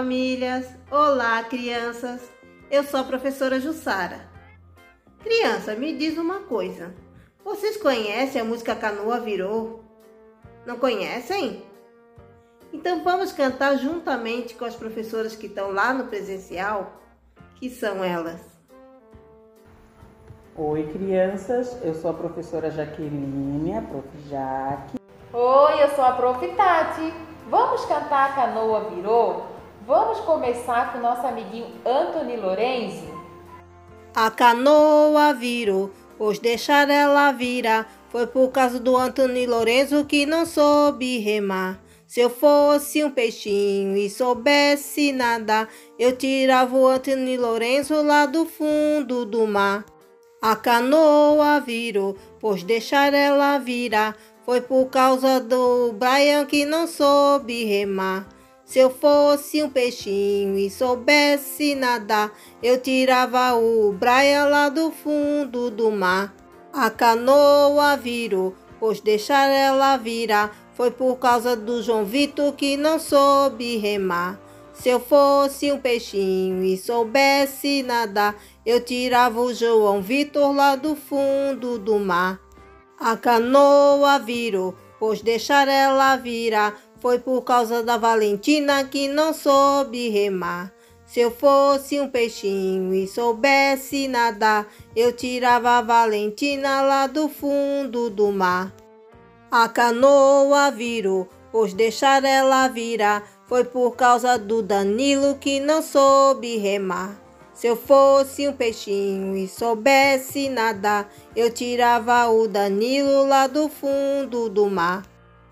Olá, famílias! Olá, crianças! Eu sou a professora Jussara. Criança, me diz uma coisa. Vocês conhecem a música Canoa Virou? Não conhecem? Então vamos cantar juntamente com as professoras que estão lá no presencial, que são elas. Oi, crianças. Eu sou a professora Jaqueline, a prof. Jaque. Oi, eu sou a prof. Tati. Vamos cantar a Canoa Virou? Vamos começar com o nosso amiguinho Anthony Lorenzi? A canoa virou, pois deixar ela virar. Foi por causa do Anthony Lorenzo que não soube remar. Se eu fosse um peixinho e soubesse nadar, eu tirava o Anthony Lorenzo lá do fundo do mar. A canoa virou, pois deixar ela virar. Foi por causa do Brian que não soube remar. Se eu fosse um peixinho e soubesse nadar, eu tirava o Brian lá do fundo do mar. A canoa virou, pois deixar ela virar. Foi por causa do João Vitor que não soube remar. Se eu fosse um peixinho e soubesse nadar, eu tirava o João Vitor lá do fundo do mar. A canoa virou, pois deixar ela virar. Foi por causa da Valentina que não soube remar. Se eu fosse um peixinho e soubesse nadar, eu tirava a Valentina lá do fundo do mar. A canoa virou, pois deixar ela virar. Foi por causa do Danilo que não soube remar. Se eu fosse um peixinho e soubesse nadar, eu tirava o Danilo lá do fundo do mar.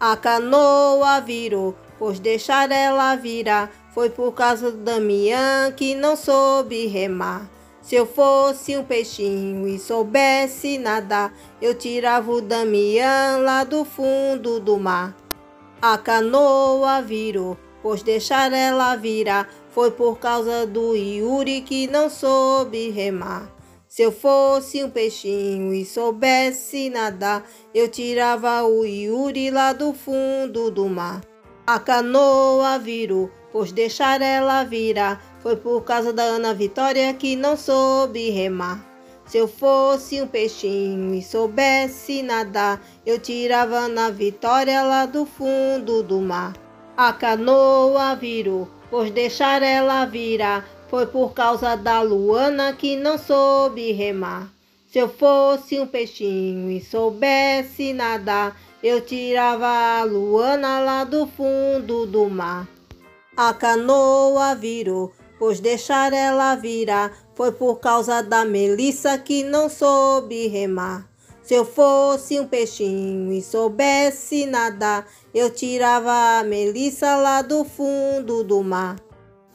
A canoa virou, pois deixar ela virar. Foi por causa do Damião que não soube remar. Se eu fosse um peixinho e soubesse nadar, eu tirava o Damião lá do fundo do mar. A canoa virou, pois deixar ela virar foi por causa do Yuri que não soube remar. Se eu fosse um peixinho e soubesse nadar, eu tirava o Yuri lá do fundo do mar. A canoa virou, pois deixar ela virar foi por causa da Ana Vitória que não soube remar. Se eu fosse um peixinho e soubesse nadar, eu tirava na Vitória lá do fundo do mar. A canoa virou, pois deixar ela virar foi por causa da Luana que não soube remar. Se eu fosse um peixinho e soubesse nadar, eu tirava a Luana lá do fundo do mar. A canoa virou, pois deixar ela virar foi por causa da Melissa que não soube remar. Se eu fosse um peixinho e soubesse nadar, eu tirava a Melissa lá do fundo do mar.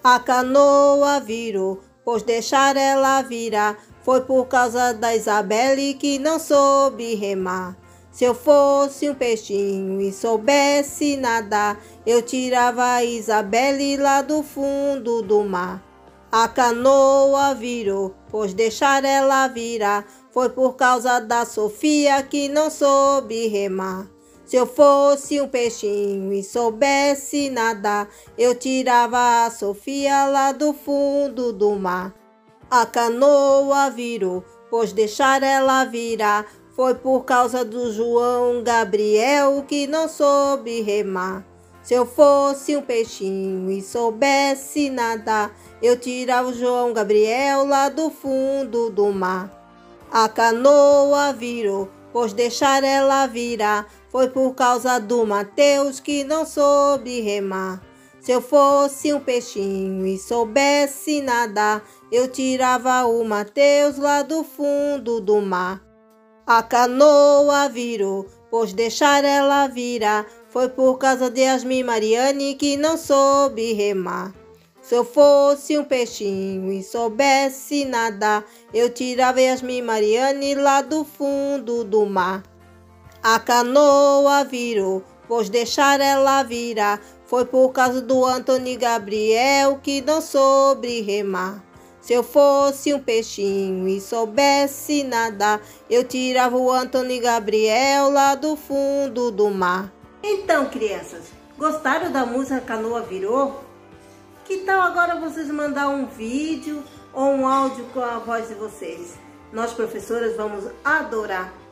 A canoa virou, pois deixar ela virar foi por causa da Isabelle que não soube remar. Se eu fosse um peixinho e soubesse nadar, eu tirava a Isabelle lá do fundo do mar. A canoa virou, pois deixar ela virar foi por causa da Sofia que não soube remar. Se eu fosse um peixinho e soubesse nadar, eu tirava a Sofia lá do fundo do mar. A canoa virou, pois deixar ela virar foi por causa do João Gabriel que não soube remar. Se eu fosse um peixinho e soubesse nadar, eu tirava o João Gabriel lá do fundo do mar. A canoa virou, pois deixar ela virar foi por causa do Mateus que não soube remar. Se eu fosse um peixinho e soubesse nadar, eu tirava o Mateus lá do fundo do mar. A canoa virou, pois deixar ela virar foi por causa de Yasmin Mariane que não soube remar. Se eu fosse um peixinho e soubesse nadar, eu tirava Yasmin Mariane lá do fundo do mar. A canoa virou, pois deixar ela virar foi por causa do Antônio Gabriel que não soube remar. Se eu fosse um peixinho e soubesse nadar, eu tirava o Antônio Gabriel lá do fundo do mar. Então, crianças, gostaram da música Canoa Virou? Que tal agora vocês mandar um vídeo ou um áudio com a voz de vocês? Nós, professoras, vamos adorar